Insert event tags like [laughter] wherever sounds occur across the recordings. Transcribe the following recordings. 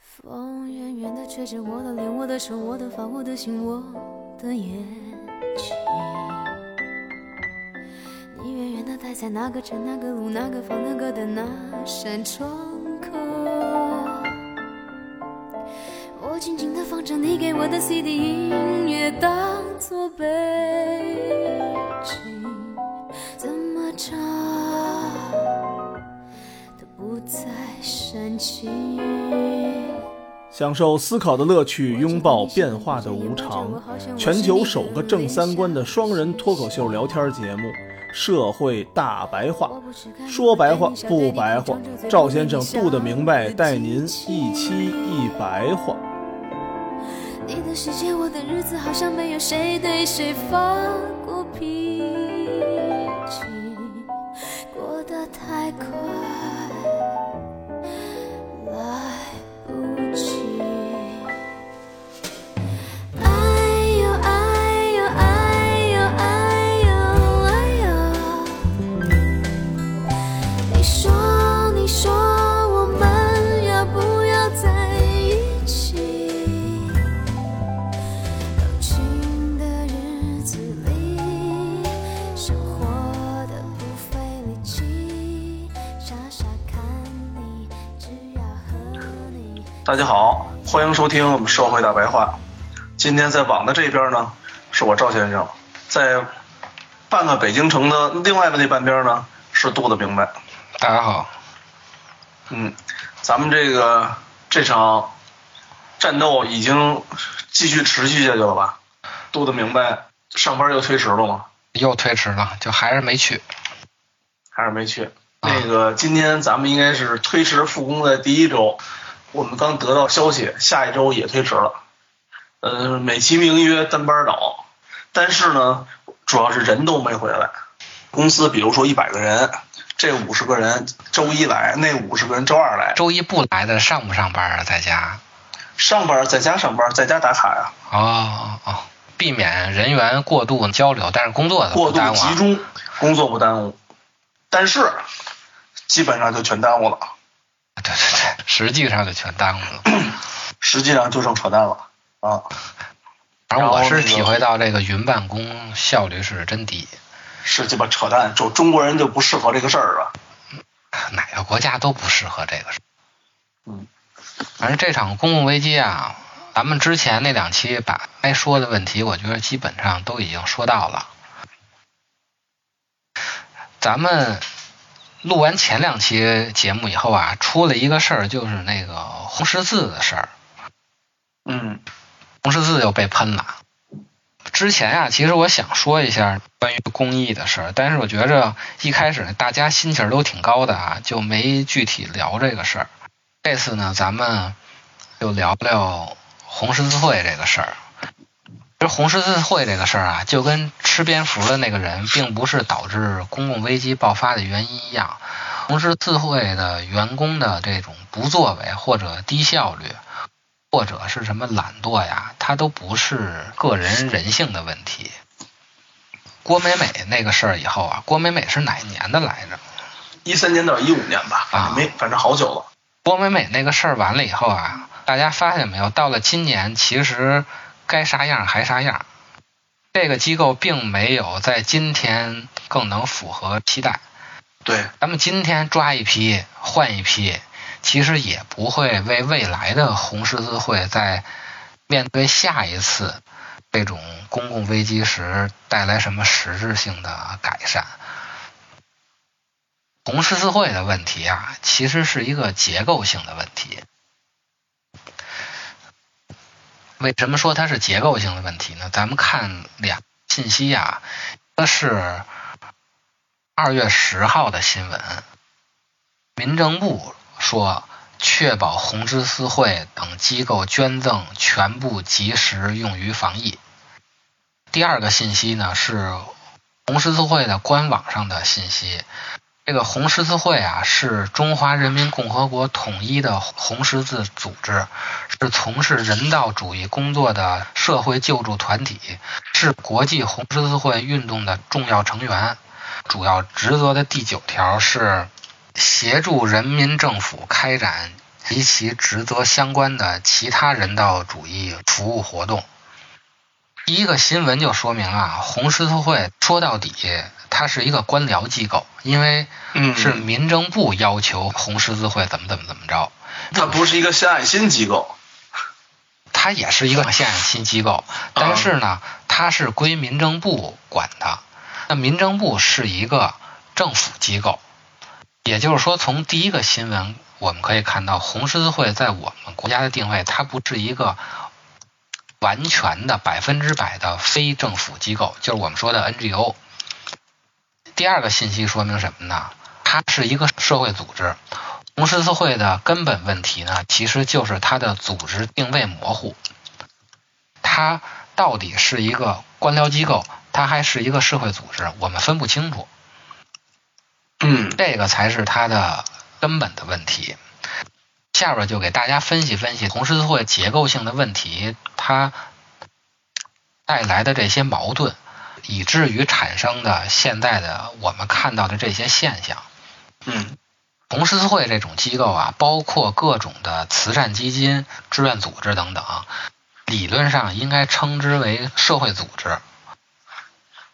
风远远的吹着我的脸，我的手，我的发，我的心，我的眼睛。你远远的待在那个城、那个路、那个房、那个的那扇窗口。我静静的放着你给我的 CD 音乐，当作背煽情。享受思考的乐趣，拥抱变化的无常。全球首个正三观的双人脱口秀聊天节目《社会大白话》，说白话不白话，赵先生度的明白，带您一期一白话。你的世界，我的日子，好像没有谁对谁发过脾气，过得太快，收听我们社会大白话。今天在网的这边呢，是我赵先生；在半个北京城的另外的那半边呢，是杜的明白。大家好，嗯，咱们这个这场战斗已经继续持续下去了吧？杜的明白，上班又推迟了吗？又推迟了，就还是没去。还是没去？那个今天咱们应该是推迟复工的第一周，我们刚得到消息，下一周也推迟了。呃，美其名曰单班倒，但是呢，主要是人都没回来。公司比如说一百个人，这五十个人周一来，那五十个人周二来。周一不来的上不上班啊？在家？上班在家上班，在家打卡呀，哦哦哦，避免人员过度交流，但是工作的过度。集中，工作不耽误，但是基本上就全耽误了，对对对，实际上就全耽误了。实际上就剩扯淡了啊。反正我是体会到这个云办公效率是真低，是鸡巴扯淡，就中国人就不适合这个事儿啊。哪个国家都不适合这个事。嗯，反正这场公共危机啊，咱们之前那两期把该说的问题，我觉得基本上都已经说到了。咱们录完前两期节目以后啊，出了一个事儿，就是那个红十字的事儿。嗯红十字又被喷了。之前啊，其实我想说一下关于公益的事儿，但是我觉着一开始大家心气儿都挺高的啊，就没具体聊这个事儿。这次呢，咱们就聊聊红十字会这个事儿。其实红十字会这个事儿啊，就跟吃蝙蝠的那个人并不是导致公共危机爆发的原因一样，红十字会的员工的这种不作为或者低效率，或者是什么懒惰呀，它都不是个人人性的问题。郭美美那个事儿以后啊，郭美美是哪年的来着？一三年到一五年吧，啊没，反正好久了。郭美美那个事儿完了以后啊，大家发现没有？到了今年，其实该啥样还啥样。这个机构并没有在今天更能符合期待。对，咱们今天抓一批换一批，其实也不会为未来的红十字会在面对下一次这种公共危机时带来什么实质性的改善。红十字会的问题啊，其实是一个结构性的问题。为什么说它是结构性的问题呢？咱们看两信息啊，一个是二月十号的新闻，民政部说确保红十字会等机构捐赠全部及时用于防疫。第二个信息呢是红十字会的官网上的信息，这个红十字会啊，是中华人民共和国统一的红十字组织，是从事人道主义工作的社会救助团体，是国际红十字会运动的重要成员。主要职责的第九条是协助人民政府开展及其职责相关的其他人道主义服务活动。第一个新闻就说明啊，红十字会说到底。它是一个官僚机构，因为是民政部要求红十字会怎么怎么怎么着。它不是一个献爱心机构，它也是一个献爱心机构，但是呢，它是归民政部管的。那民政部是一个政府机构，也就是说，从第一个新闻我们可以看到，红十字会在我们国家的定位，它不是一个完全的百分之百的非政府机构，就是我们说的 NGO。第二个信息说明什么呢？它是一个社会组织。红十字会的根本问题呢，其实就是它的组织定位模糊。它到底是一个官僚机构，它还是一个社会组织，我们分不清楚。嗯，这个才是它的根本的问题。下边就给大家分析分析红十字会结构性的问题，它带来的这些矛盾。以至于产生的现在的我们看到的这些现象，嗯，红十字会这种机构啊，包括各种的慈善基金、志愿组织等等，理论上应该称之为社会组织。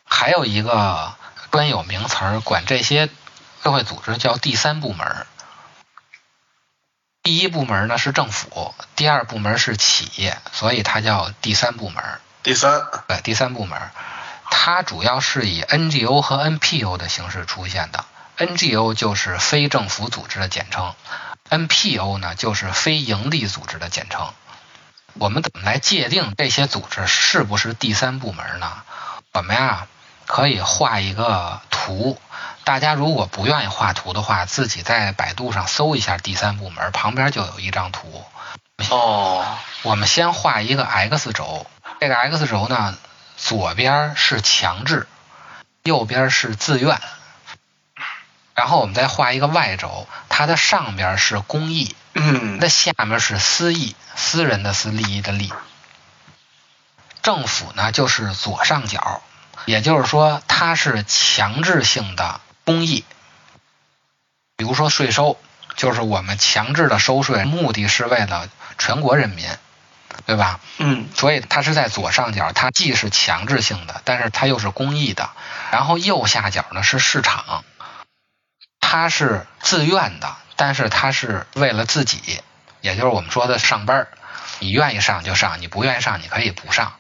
还有一个专有名词儿，管这些社会组织叫第三部门。第一部门呢是政府，第二部门是企业，所以它叫第三部门。第三，对，第三部门。它主要是以 NGO 和 NPO 的形式出现的，NGO 就是非政府组织的简称，NPO 呢就是非营利组织的简称。我们怎么来界定这些组织是不是第三部门呢？我们呀可以画一个图，大家如果不愿意画图的话，自己在百度上搜一下第三部门，旁边就有一张图。哦，我们先画一个 X 轴，这个 X 轴呢？左边是强制，右边是自愿，然后我们再画一个 Y 轴，它的上边是公益，那下面是私益，私人的私，利益的利。政府呢就是左上角，也就是说它是强制性的公益，比如说税收，就是我们强制的收税，目的是为了全国人民。对吧？嗯，所以它是在左上角，它既是强制性的，但是它又是公益的。然后右下角呢是市场，它是自愿的，但是它是为了自己，也就是我们说的上班你愿意上就上，你不愿意上你可以不上，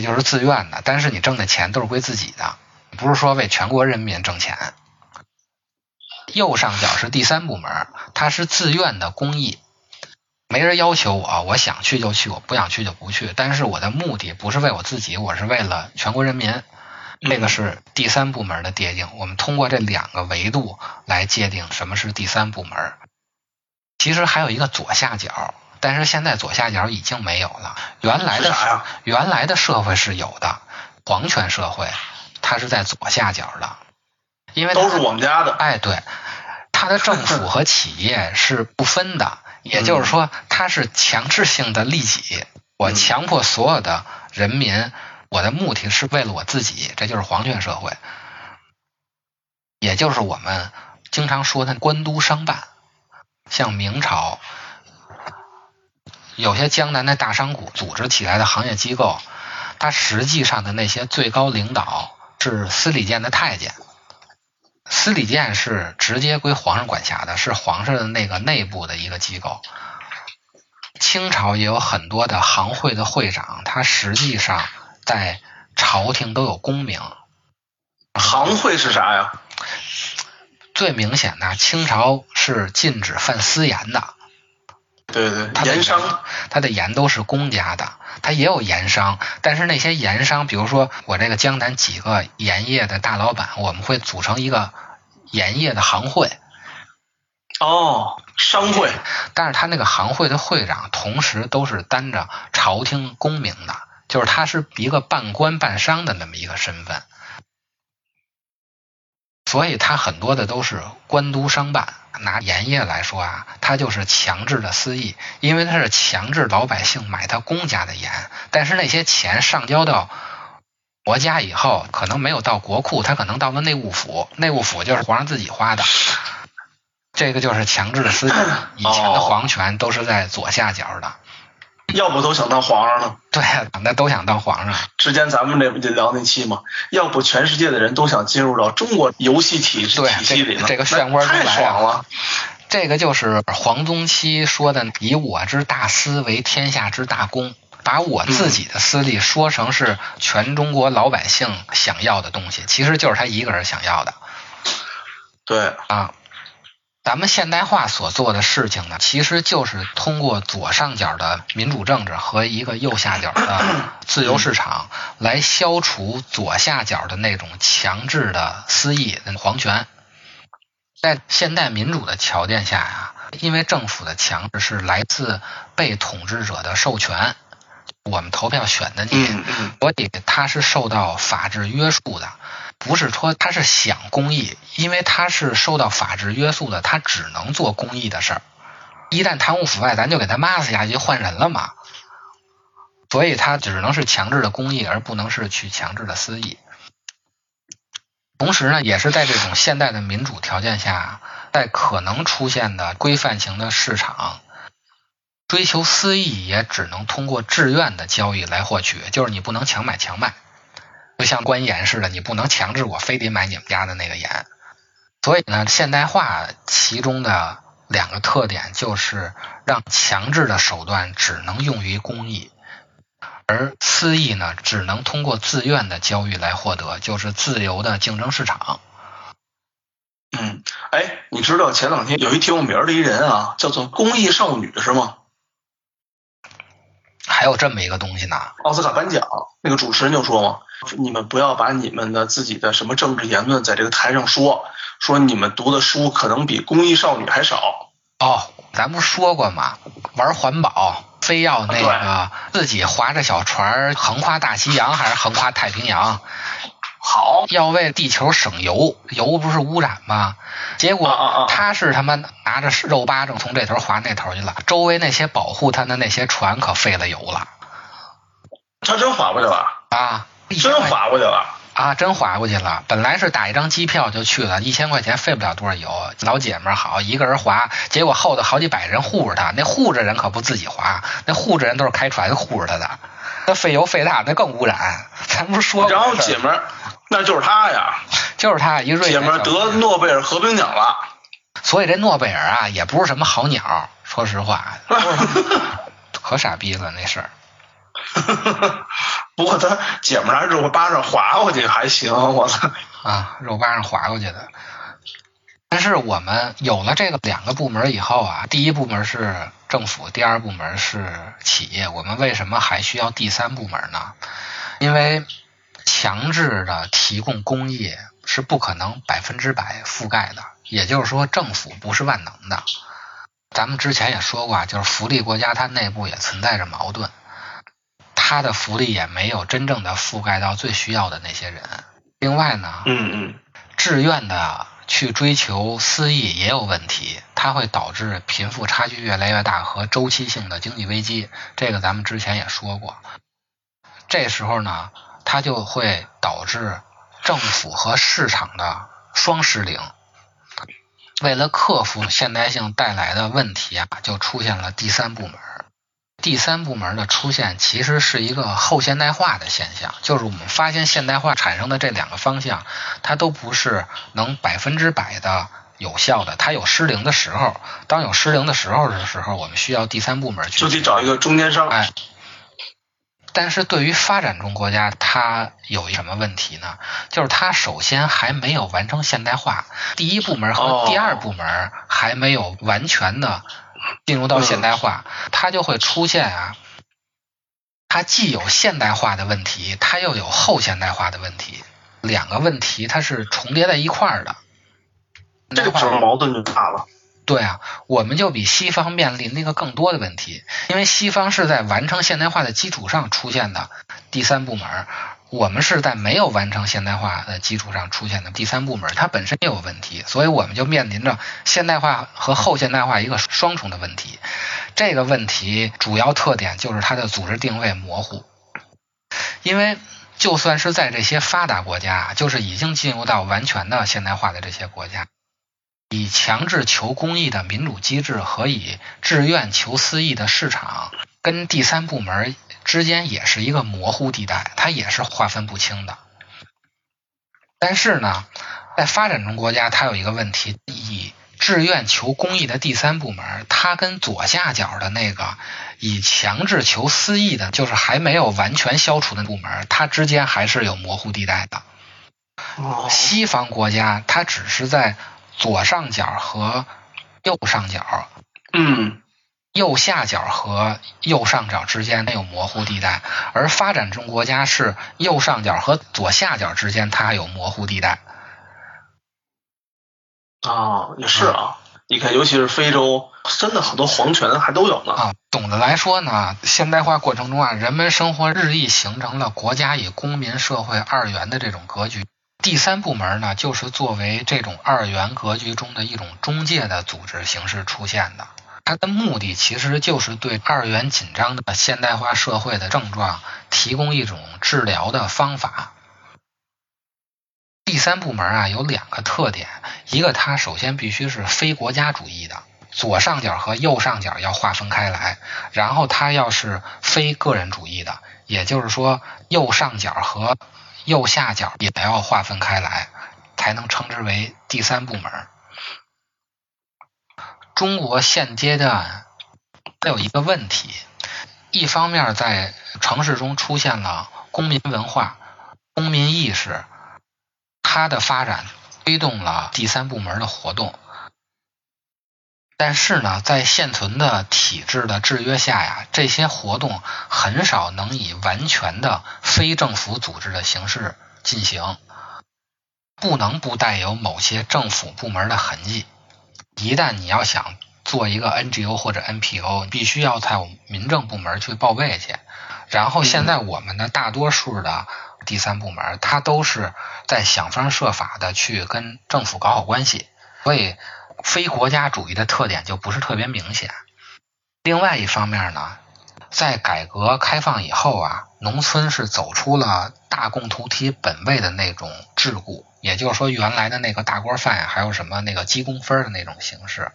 这就是自愿的。但是你挣的钱都是归自己的，不是说为全国人民挣钱。右上角是第三部门，它是自愿的公益。没人要求我，我想去就去，我不想去就不去。但是我的目的不是为我自己，我是为了全国人民。这个是第三部门的界定。我们通过这两个维度来界定什么是第三部门。其实还有一个左下角，但是现在左下角已经没有了。原来的原来的社会是有的，皇权社会它是在左下角的，因为都是我们家的。哎，对，它的政 [laughs] 府和企业是不分的。也就是说，它是强制性的利己，我强迫所有的人民，我的目的是为了我自己，这就是皇权社会，也就是我们经常说的官督商办。像明朝，有些江南的大商贾组织起来的行业机构，它实际上的那些最高领导是司礼监的太监。司礼监是直接归皇上管辖的，是皇上的那个内部的一个机构。清朝也有很多的行会的会长，他实际上在朝廷都有功名。行会是啥呀？最明显的，清朝是禁止犯私盐的。对对，盐商，他的盐都是公家的，他也有盐商，但是那些盐商，比如说我这个江南几个盐业的大老板，我们会组成一个盐业的行会。哦，商会。但是他那个行会的会长，同时都是担着朝廷功名的，就是他是一个半官半商的那么一个身份。所以它很多的都是官督商办。拿盐业来说啊，它就是强制的私益，因为它是强制老百姓买他公家的盐，但是那些钱上交到国家以后，可能没有到国库，它可能到了内务府，内务府就是皇上自己花的。[laughs] 这个就是强制的私益，以前的皇权都是在左下角的。要不都想当皇上呢？对呀，那都想当皇上。之前咱们这不就聊那期吗？要不全世界的人都想进入到中国游戏体体系里呢？这个漩涡太爽了。这个就是黄宗羲说的“以我之大私为天下之大公”，把我自己的私利说成是全中国老百姓想要的东西，其实就是他一个人想要的。对啊。咱们现代化所做的事情呢，其实就是通过左上角的民主政治和一个右下角的自由市场，来消除左下角的那种强制的私意、皇权。在现代民主的条件下呀，因为政府的强制是来自被统治者的授权，我们投票选的你，所以它是受到法治约束的。不是说他是想公益，因为他是受到法治约束的，他只能做公益的事儿。一旦贪污腐败，咱就给他骂死下去，换人了嘛。所以他只能是强制的公益，而不能是去强制的私益。同时呢，也是在这种现代的民主条件下，在可能出现的规范型的市场，追求私益也只能通过自愿的交易来获取，就是你不能强买强卖。就像官盐似的，你不能强制我非得买你们家的那个盐。所以呢，现代化其中的两个特点就是让强制的手段只能用于公益，而私益呢只能通过自愿的交易来获得，就是自由的竞争市场。嗯，哎，你知道前两天有一挺有名的一人啊，叫做公益少女是吗？还有这么一个东西呢？奥斯卡颁奖那个主持人就说嘛。你们不要把你们的自己的什么政治言论在这个台上说，说你们读的书可能比公益少女还少。哦，咱不说过吗？玩环保，非要那个自己划着小船横跨大西洋还是横跨太平洋？好，要为地球省油，油不是污染吗？结果他是他妈拿着肉巴掌从这头划那头去了，周围那些保护他的那些船可费了油了。他真划不去了啊！真划过去了啊！真划过去了。本来是打一张机票就去了，一千块钱费不了多少油。老姐们儿好，一个人划，结果后头好几百人护着他。那护着人可不自己划，那护着人都是开船 [laughs] 护着他的。那费油费大，那更污染。[laughs] 咱不是说。然后姐们儿，那就是他呀，就是他，一瑞姐们儿得诺贝尔和平奖了。所以这诺贝尔啊，也不是什么好鸟。说实话，[laughs] 可傻逼了那事儿。[laughs] 不过他姐们儿肉巴上划过去还行，我操啊，肉巴上划过去的。但是我们有了这个两个部门以后啊，第一部门是政府，第二部门是企业。我们为什么还需要第三部门呢？因为强制的提供公益是不可能百分之百覆盖的，也就是说政府不是万能的。咱们之前也说过啊，就是福利国家它内部也存在着矛盾。他的福利也没有真正的覆盖到最需要的那些人。另外呢，嗯嗯，志愿的去追求私益也有问题，它会导致贫富差距越来越大和周期性的经济危机。这个咱们之前也说过。这时候呢，它就会导致政府和市场的双失灵。为了克服现代性带来的问题啊，就出现了第三部门。第三部门的出现其实是一个后现代化的现象，就是我们发现现代化产生的这两个方向，它都不是能百分之百的有效的，它有失灵的时候。当有失灵的时候的时候，我们需要第三部门去。就得找一个中间商。哎，但是对于发展中国家，它有一什么问题呢？就是它首先还没有完成现代化，第一部门和第二部门还没有完全的。进入到现代化，它就会出现啊，它既有现代化的问题，它又有后现代化的问题，两个问题它是重叠在一块儿的，这个时候矛盾就大了。对啊，我们就比西方面临那个更多的问题，因为西方是在完成现代化的基础上出现的第三部门，我们是在没有完成现代化的基础上出现的第三部门，它本身也有问题，所以我们就面临着现代化和后现代化一个双重的问题。这个问题主要特点就是它的组织定位模糊，因为就算是在这些发达国家，就是已经进入到完全的现代化的这些国家，以强制求公益的民主机制和以志愿求私益的市场，跟第三部门。之间也是一个模糊地带，它也是划分不清的。但是呢，在发展中国家，它有一个问题：以志愿求公益的第三部门，它跟左下角的那个以强制求私益的，就是还没有完全消除的部门，它之间还是有模糊地带的。西方国家，它只是在左上角和右上角，嗯。右下角和右上角之间它有模糊地带，而发展中国家是右上角和左下角之间它有模糊地带。啊，也是啊，你看，尤其是非洲，真的很多皇权还都有呢。啊，总的来说呢，现代化过程中啊，人们生活日益形成了国家与公民社会二元的这种格局。第三部门呢，就是作为这种二元格局中的一种中介的组织形式出现的。它的目的其实就是对二元紧张的现代化社会的症状提供一种治疗的方法。第三部门啊有两个特点，一个它首先必须是非国家主义的，左上角和右上角要划分开来，然后它要是非个人主义的，也就是说右上角和右下角也要划分开来，才能称之为第三部门。中国现阶段它有一个问题，一方面在城市中出现了公民文化、公民意识，它的发展推动了第三部门的活动。但是呢，在现存的体制的制约下呀，这些活动很少能以完全的非政府组织的形式进行，不能不带有某些政府部门的痕迹。一旦你要想做一个 NGO 或者 NPO，必须要在民政部门去报备去。然后现在我们的大多数的第三部门，它都是在想方设法的去跟政府搞好关系，所以非国家主义的特点就不是特别明显。另外一方面呢，在改革开放以后啊，农村是走出了大共同体本位的那种桎梏。也就是说，原来的那个大锅饭，还有什么那个积功分的那种形式，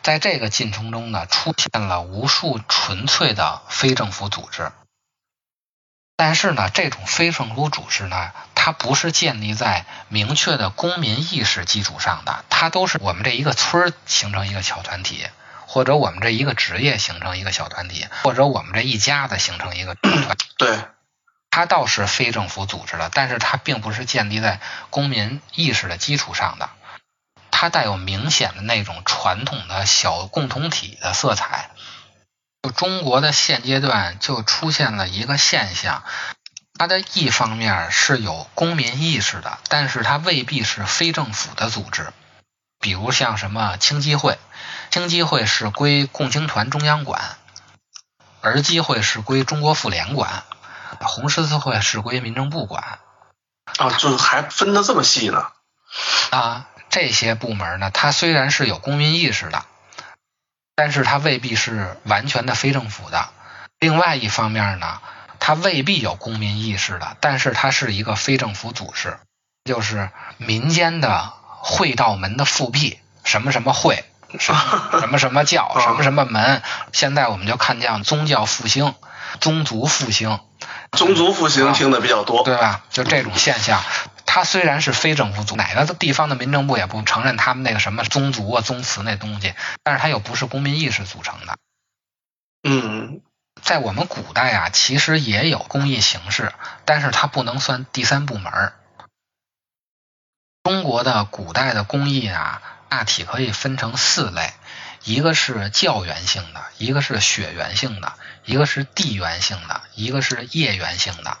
在这个进程中呢，出现了无数纯粹的非政府组织。但是呢，这种非政府组织呢，它不是建立在明确的公民意识基础上的，它都是我们这一个村形成一个小团体，或者我们这一个职业形成一个小团体，或者我们这一家子形成一个团。对。它倒是非政府组织了，但是它并不是建立在公民意识的基础上的，它带有明显的那种传统的小共同体的色彩。就中国的现阶段就出现了一个现象，它的一方面是有公民意识的，但是它未必是非政府的组织。比如像什么青基会，青基会是归共青团中央管，儿基会是归中国妇联管。红十字会是归民政部管，啊，就是还分的这么细呢。啊，这些部门呢，它虽然是有公民意识的，但是它未必是完全的非政府的。另外一方面呢，它未必有公民意识的，但是它是一个非政府组织，就是民间的会道门的复辟，什么什么会，[laughs] 什么什么教，什么什么门。现在我们就看见宗教复兴、宗族复兴。宗族复兴听的比较多，对吧？就这种现象，它虽然是非政府组，哪个地方的民政部也不承认他们那个什么宗族啊、宗祠那东西，但是它又不是公民意识组成的。嗯，在我们古代啊，其实也有公益形式，但是它不能算第三部门。中国的古代的工艺啊，大体可以分成四类。一个是教源性的，一个是血缘性的，一个是地缘性的，一个是业缘性的。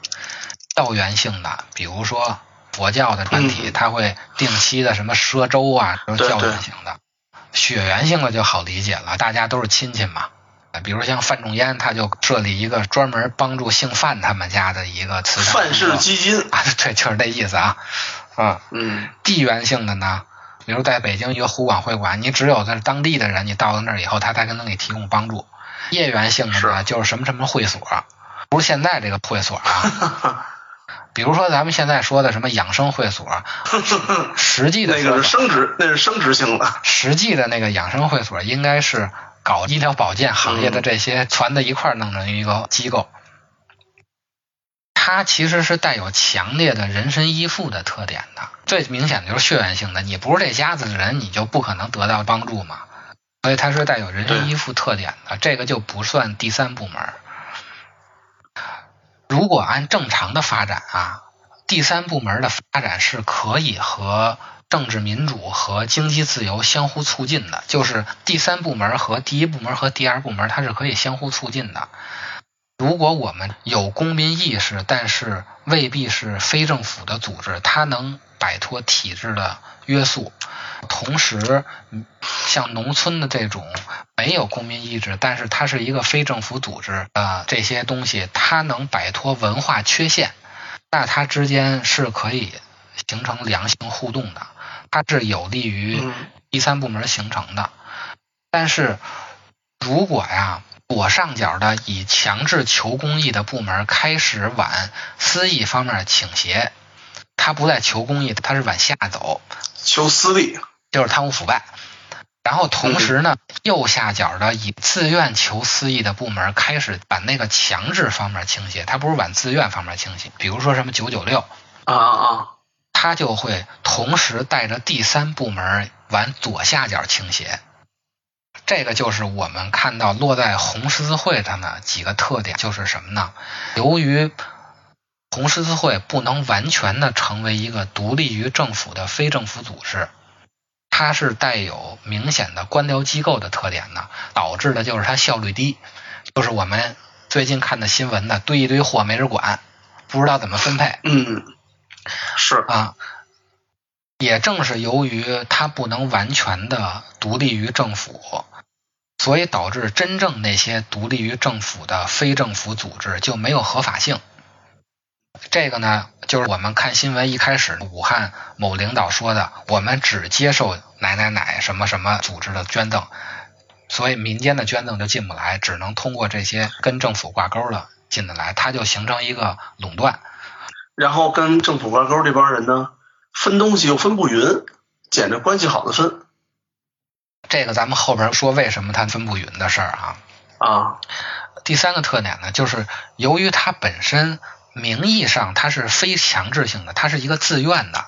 教源性的，比如说佛教的团体，它会定期的什么赊粥啊，都是教源性的。血缘性的就好理解了，大家都是亲戚嘛，比如像范仲淹，他就设立一个专门帮助姓范他们家的一个慈善范氏基金，[laughs] 啊，对，就是这意思啊。嗯，嗯地缘性的呢，比如在北京一个湖广会馆，你只有在当地的人，你到了那儿以后，他才能给你提供帮助。业缘性的呢，是就是什么什么会所，不是现在这个会所啊。比如说咱们现在说的什么养生会所，[laughs] 实际的那个生殖，那是生殖性的。实际的那个养生会所应该是搞医疗保健行业的嗯这些攒在一块儿弄的一个机构。它其实是带有强烈的人身依附的特点的，最明显的就是血缘性的，你不是这家子的人，你就不可能得到帮助嘛。所以它是带有人身依附特点的，这个就不算第三部门。如果按正常的发展啊，第三部门的发展是可以和政治民主和经济自由相互促进的，就是第三部门和第一部门和第二部门它是可以相互促进的。如果我们有公民意识，但是未必是非政府的组织，它能摆脱体制的约束，同时，嗯像农村的这种没有公民意志，但是它是一个非政府组织的这些东西，它能摆脱文化缺陷，那它之间是可以形成良性互动的，它是有利于嗯第三部门形成的。但是如果呀，左上角的以强制求公益的部门开始往私益方面倾斜，它不再求公益，它是往下走，求私利，就是贪污腐败。然后同时呢，右下角的以自愿求私益的部门开始把那个强制方面倾斜，它不是往自愿方面倾斜。比如说什么九九六，啊啊啊！它就会同时带着第三部门往左下角倾斜。这个就是我们看到落在红十字会上的几个特点，就是什么呢？由于红十字会不能完全的成为一个独立于政府的非政府组织，它是带有明显的官僚机构的特点的，导致的就是它效率低，就是我们最近看的新闻呢堆一堆货没人管，不知道怎么分配。嗯，是，啊，也正是由于它不能完全的独立于政府，所以导致真正那些独立于政府的非政府组织就没有合法性。这个呢，就是我们看新闻一开始，武汉某领导说的，我们只接受哪哪哪什么什么组织的捐赠，所以民间的捐赠就进不来，只能通过这些跟政府挂钩的进得来，它就形成一个垄断。然后跟政府挂钩这帮人呢，分东西又分不匀，捡着关系好的分这个咱们后边说为什么它分不匀的事儿啊。啊，第三个特点呢，就是由于它本身名义上它是非强制性的，它是一个自愿的，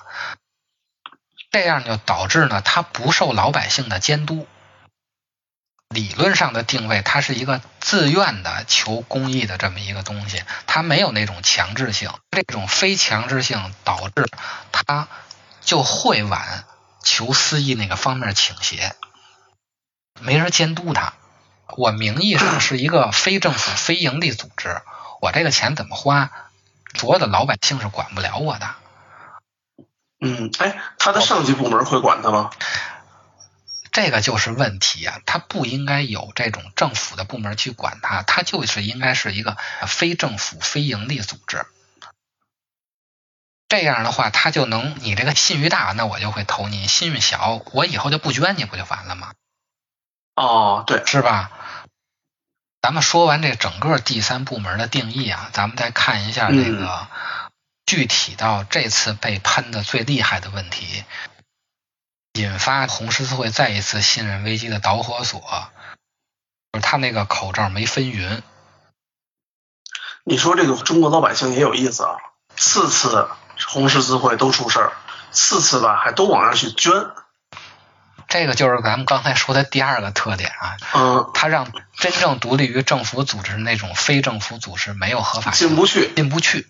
这样就导致呢它不受老百姓的监督。理论上的定位，它是一个自愿的求公益的这么一个东西，它没有那种强制性。这种非强制性导致它就会往求私益那个方面倾斜，没人监督他。我名义上是一个非政府、非营利组织，我这个钱怎么花，所有的老百姓是管不了我的。嗯，哎，他的上级部门会管他吗？这个就是问题啊，他不应该有这种政府的部门去管他，他就是应该是一个非政府、非营利组织。这样的话，他就能你这个信誉大，那我就会投你；信誉小，我以后就不捐你，不就完了吗？哦，对，是吧？咱们说完这整个第三部门的定义啊，咱们再看一下这个具体到这次被喷的最厉害的问题，引发红十字会再一次信任危机的导火索，就是他那个口罩没分匀。你说这个中国老百姓也有意思啊，次次红十字会都出事儿，次次吧还都往那儿去捐，这个就是咱们刚才说的第二个特点啊，嗯，它让真正独立于政府组织那种非政府组织没有合法性，进不去。进不去。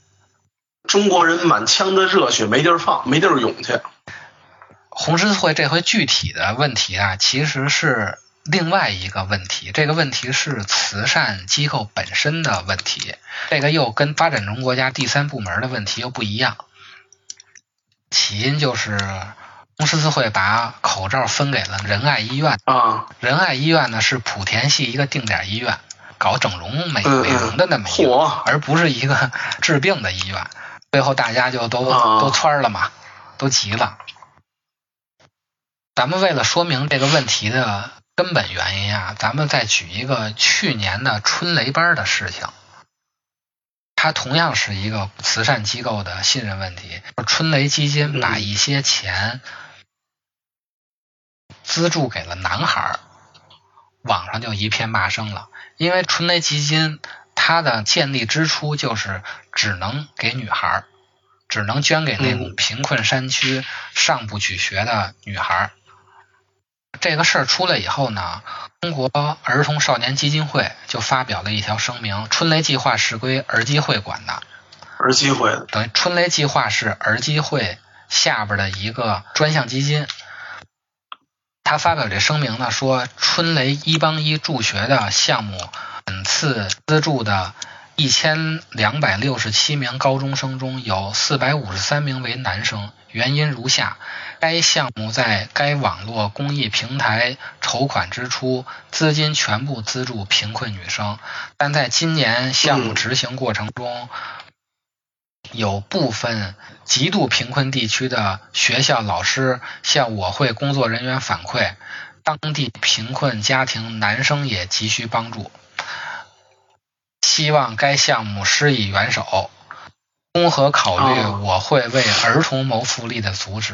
中国人满腔的热血没地儿放，没地儿涌去。红十字会这回具体的问题啊，其实是另外一个问题。这个问题是慈善机构本身的问题，这个又跟发展中国家第三部门的问题又不一样。起因就是红十字会把口罩分给了仁爱医院，啊，仁爱医院呢是莆田系一个定点医院，搞整容美嗯美容的那么一个，而不是一个 [laughs] 治病的医院。最后大家就都啊都蹿儿了嘛，都急了。咱们为了说明这个问题的根本原因啊，咱们再举一个去年的春雷班的事情。它同样是一个慈善机构的信任问题。春雷基金把一些钱资助给了男孩儿，网上就一片骂声了。因为春雷基金它的建立之初就是只能给女孩儿，只能捐给那种贫困山区上不去学的女孩儿。这个事儿出来以后呢，中国儿童少年基金会就发表了一条声明：春雷计划是归儿基会管的，儿基会，等于春雷计划是儿基会下边的一个专项基金。他发表这声明呢，说春雷一帮一助学的项目，本次资助的一千两百六十七名高中生中有四百五十三名为男生，原因如下：该项目在该网络公益平台筹款之初，资金全部资助贫困女生，但在今年项目执行过程中，有部分极度贫困地区的学校老师向我会工作人员反馈，当地贫困家庭男生也急需帮助，希望该项目施以援手。综合考虑哦我会为儿童谋福利的阻止，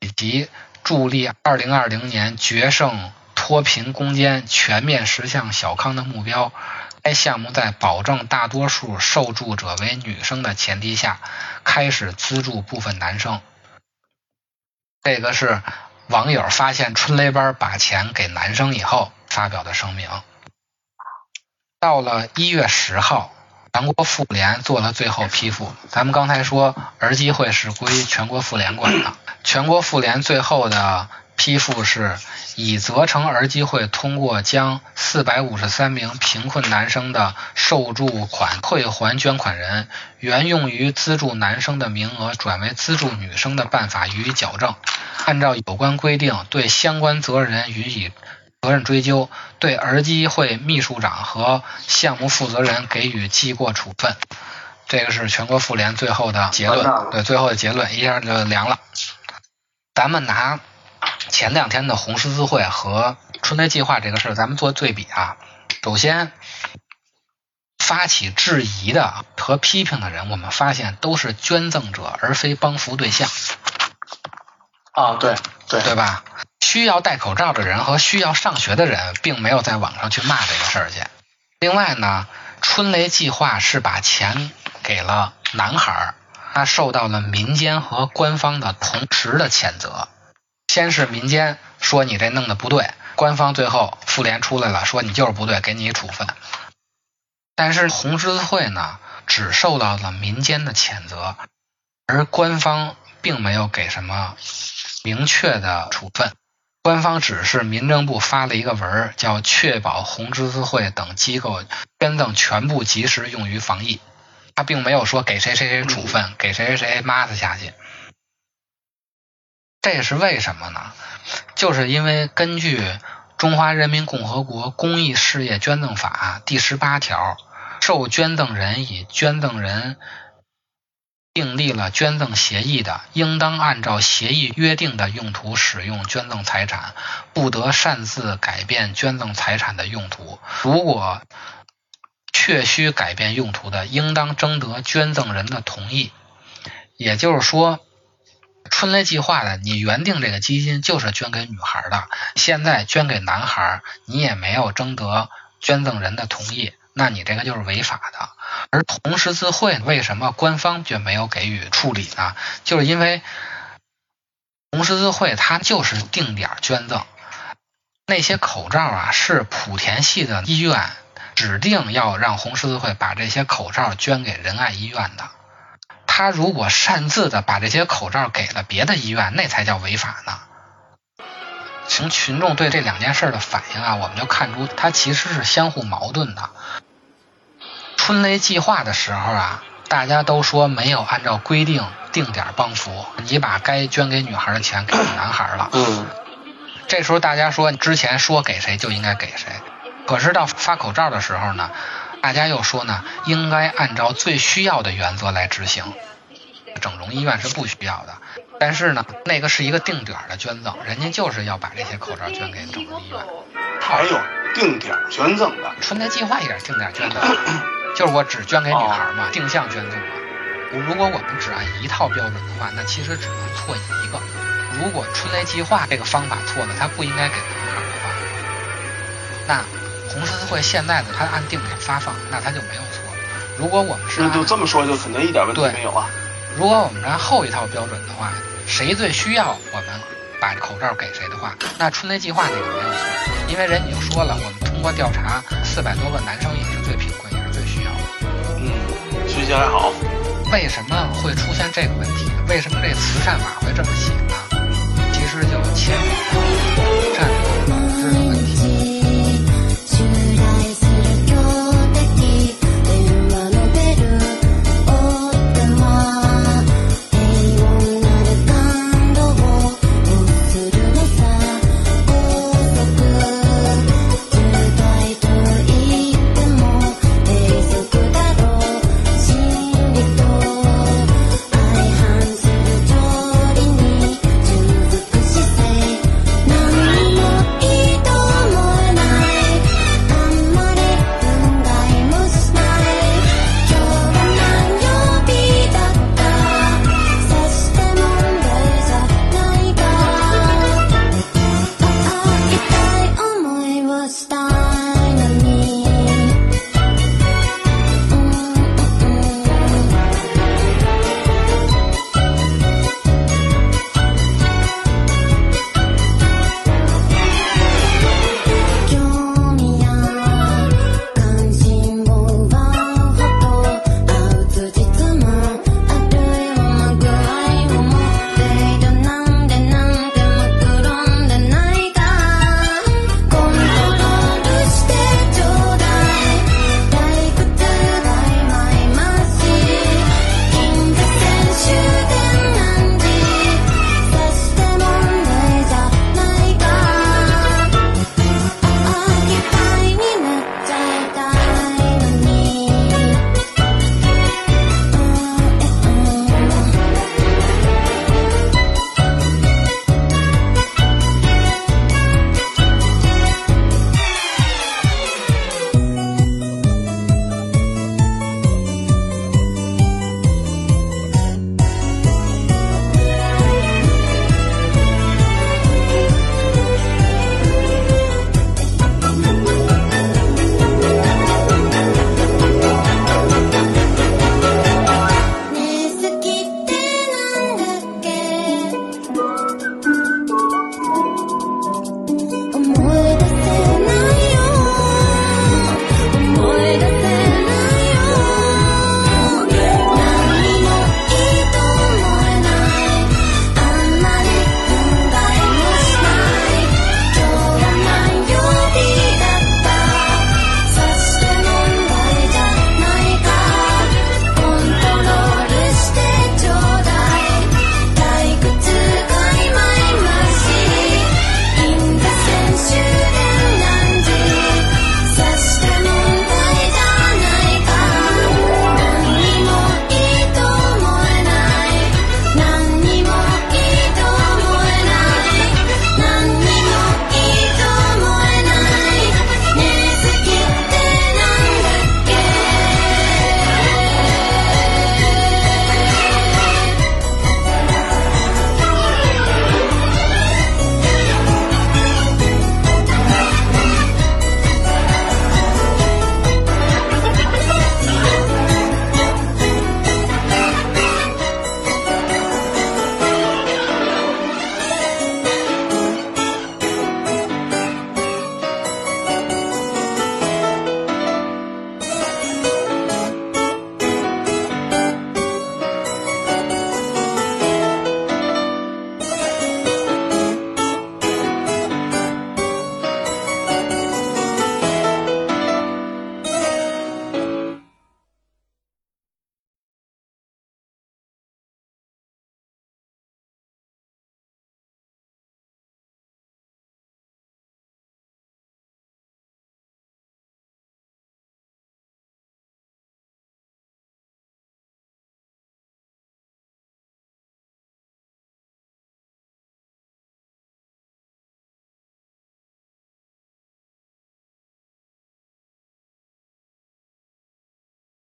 以及助力二零二零年决胜脱贫攻坚、全面实现小康的目标，该项目在保证大多数受助者为女生的前提下，开始资助部分男生。这个是网友发现春雷班把钱给男生以后发表的声明。到了一月十号，全国妇联做了最后批复。咱们刚才说儿基会是归全国妇联管的，全国妇联最后的批复是已责成儿基会通过将四百五十三名贫困男生的受助款退还捐款人，原用于资助男生的名额转为资助女生的办法予以矫正，按照有关规定对相关责任人予以责任追究，对儿基会秘书长和项目负责人给予记过处分。这个是全国妇联最后的结论对最后的结论一下就凉了。咱们拿前两天的红十字会和春雷计划这个事儿，咱们做对比啊。首先，发起质疑的和批评的人，我们发现都是捐赠者，而非帮扶对象。啊，对对对吧？需要戴口罩的人和需要上学的人，并没有在网上去骂这个事儿去。另外呢，春雷计划是把钱给了男孩儿，他受到了民间和官方的同时的谴责。先是民间说你这弄的不对，官方最后妇联出来了，说你就是不对，给你处分。但是红十字会呢，只受到了民间的谴责，而官方并没有给什么明确的处分。官方只是民政部发了一个文，叫确保红十字会等机构捐赠全部及时用于防疫。他并没有说给谁谁谁处分，给谁谁谁抹死下去。这是为什么呢？就是因为根据《中华人民共和国公益事业捐赠法》第十八条，受捐赠人以捐赠人订立了捐赠协议的，应当按照协议约定的用途使用捐赠财产，不得擅自改变捐赠财产的用途。如果确需改变用途的，应当征得捐赠人的同意。也就是说，春雷计划的，你原定这个基金就是捐给女孩的，现在捐给男孩，你也没有征得捐赠人的同意，那你这个就是违法的。而红十字会为什么官方却没有给予处理呢？就是因为红十字会它就是定点捐赠，那些口罩啊是莆田系的医院指定要让红十字会把这些口罩捐给仁爱医院的。他如果擅自的把这些口罩给了别的医院，那才叫违法呢。从群众对这两件事的反应啊，我们就看出它其实是相互矛盾的。春雷计划的时候啊，大家都说没有按照规定定点帮扶，你把该捐给女孩的钱给男孩了。嗯这时候大家说之前说给谁就应该给谁。可是到发口罩的时候呢，大家又说呢，应该按照最需要的原则来执行。整容医院是不需要的，但是呢，那个是一个定点的捐赠，人家就是要把这些口罩捐给整容医院。还有定点捐赠的，春节计划也是定点捐赠，[coughs] 就是我只捐给女孩嘛，定向捐赠嘛。如果我们只按一套标准的话，那其实只能错一个。如果春雷计划这个方法错了，它不应该给男孩的话，那红十字会现在呢它按定点发放，那它就没有错。如果我们是那就这么说，就肯定一点问题没有啊。如果我们按后一套标准的话，谁最需要我们把口罩给谁的话，那春雷计划那个没有错，因为人已经说了，我们通过调查，四百多个男生也是最贫困，也是最需要的。嗯，学习还好。为什么会出现这个问题？为什么这慈善码会这么写呢？其实就牵扯到。